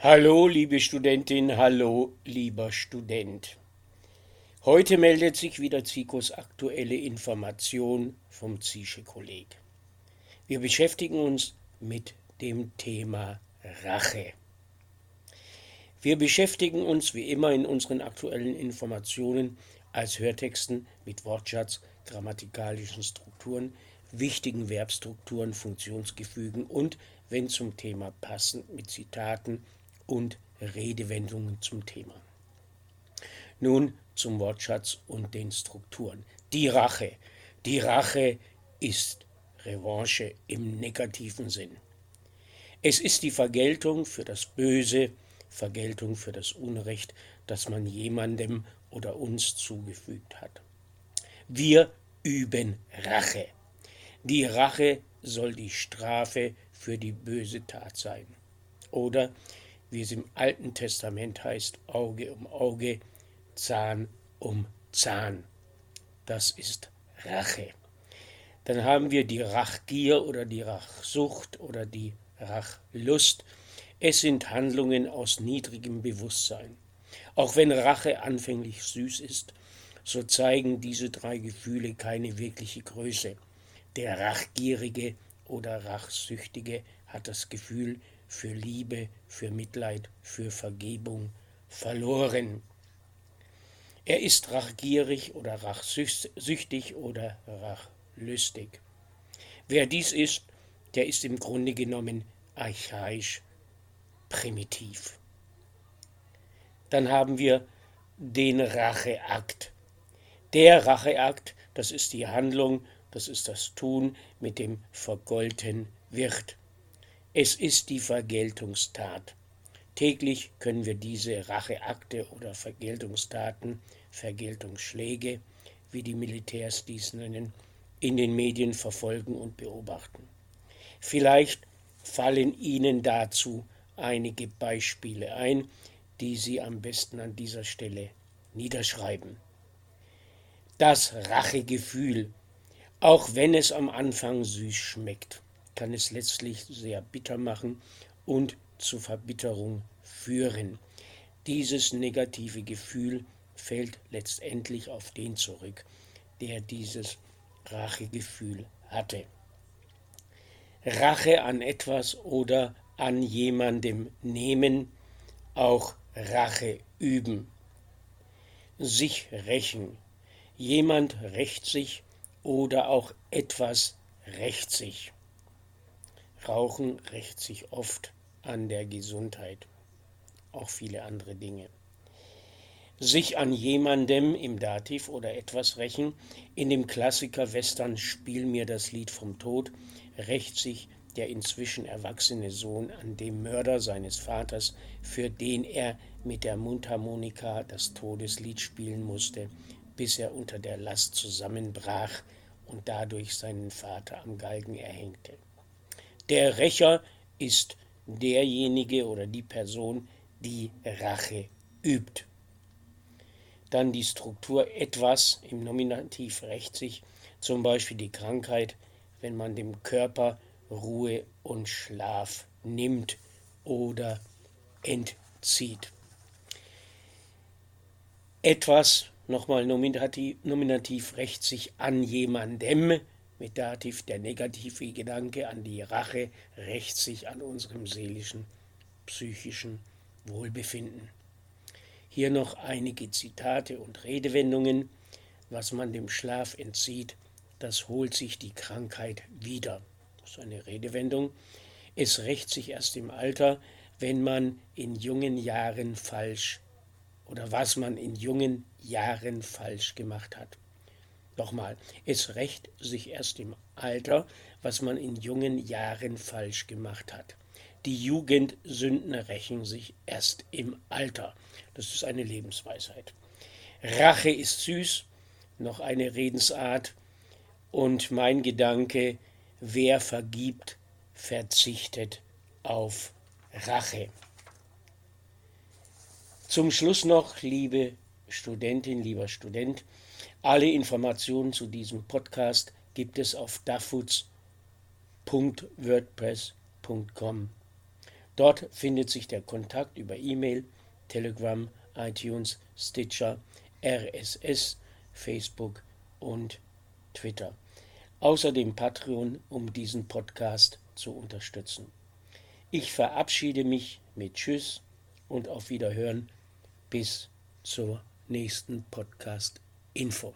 Hallo, liebe Studentin, hallo, lieber Student. Heute meldet sich wieder Zikos aktuelle Information vom Zische Kolleg. Wir beschäftigen uns mit dem Thema Rache. Wir beschäftigen uns wie immer in unseren aktuellen Informationen als Hörtexten mit Wortschatz, grammatikalischen Strukturen, wichtigen Verbstrukturen, Funktionsgefügen und, wenn zum Thema passend, mit Zitaten und Redewendungen zum Thema. Nun zum Wortschatz und den Strukturen. Die Rache. Die Rache ist Revanche im negativen Sinn. Es ist die Vergeltung für das Böse, Vergeltung für das Unrecht, das man jemandem oder uns zugefügt hat. Wir üben Rache. Die Rache soll die Strafe für die böse Tat sein. Oder wie es im Alten Testament heißt, Auge um Auge, Zahn um Zahn. Das ist Rache. Dann haben wir die Rachgier oder die Rachsucht oder die Rachlust. Es sind Handlungen aus niedrigem Bewusstsein. Auch wenn Rache anfänglich süß ist, so zeigen diese drei Gefühle keine wirkliche Größe. Der Rachgierige oder Rachsüchtige hat das Gefühl, für Liebe, für Mitleid, für Vergebung verloren. Er ist rachgierig oder rachsüchtig oder rachlüstig. Wer dies ist, der ist im Grunde genommen archaisch, primitiv. Dann haben wir den Racheakt. Der Racheakt, das ist die Handlung, das ist das Tun, mit dem vergolten wird. Es ist die Vergeltungstat. Täglich können wir diese Racheakte oder Vergeltungstaten, Vergeltungsschläge, wie die Militärs dies nennen, in den Medien verfolgen und beobachten. Vielleicht fallen Ihnen dazu einige Beispiele ein, die Sie am besten an dieser Stelle niederschreiben. Das Rachegefühl, auch wenn es am Anfang süß schmeckt kann es letztlich sehr bitter machen und zu Verbitterung führen. Dieses negative Gefühl fällt letztendlich auf den zurück, der dieses Rachegefühl hatte. Rache an etwas oder an jemandem nehmen, auch Rache üben. Sich rächen. Jemand rächt sich oder auch etwas rächt sich. Rauchen rächt sich oft an der Gesundheit, auch viele andere Dinge. Sich an jemandem im Dativ oder etwas rächen, in dem Klassiker Western Spiel mir das Lied vom Tod, rächt sich der inzwischen erwachsene Sohn an dem Mörder seines Vaters, für den er mit der Mundharmonika das Todeslied spielen musste, bis er unter der Last zusammenbrach und dadurch seinen Vater am Galgen erhängte. Der Rächer ist derjenige oder die Person, die Rache übt. Dann die Struktur etwas im Nominativ rächt sich, zum Beispiel die Krankheit, wenn man dem Körper Ruhe und Schlaf nimmt oder entzieht. Etwas, nochmal nominativ, nominativ rächt sich an jemandem, mit Dativ der negative Gedanke an die Rache rächt sich an unserem seelischen, psychischen Wohlbefinden. Hier noch einige Zitate und Redewendungen. Was man dem Schlaf entzieht, das holt sich die Krankheit wieder. Das ist eine Redewendung. Es rächt sich erst im Alter, wenn man in jungen Jahren falsch oder was man in jungen Jahren falsch gemacht hat. Nochmal, es rächt sich erst im Alter, was man in jungen Jahren falsch gemacht hat. Die Jugendsünden rächen sich erst im Alter. Das ist eine Lebensweisheit. Rache ist süß, noch eine Redensart. Und mein Gedanke, wer vergibt, verzichtet auf Rache. Zum Schluss noch, liebe Studentin, lieber Student, alle Informationen zu diesem Podcast gibt es auf dafuts.wordpress.com. Dort findet sich der Kontakt über E-Mail, Telegram, iTunes, Stitcher, RSS, Facebook und Twitter. Außerdem Patreon, um diesen Podcast zu unterstützen. Ich verabschiede mich mit Tschüss und auf Wiederhören bis zur nächsten Podcast Info.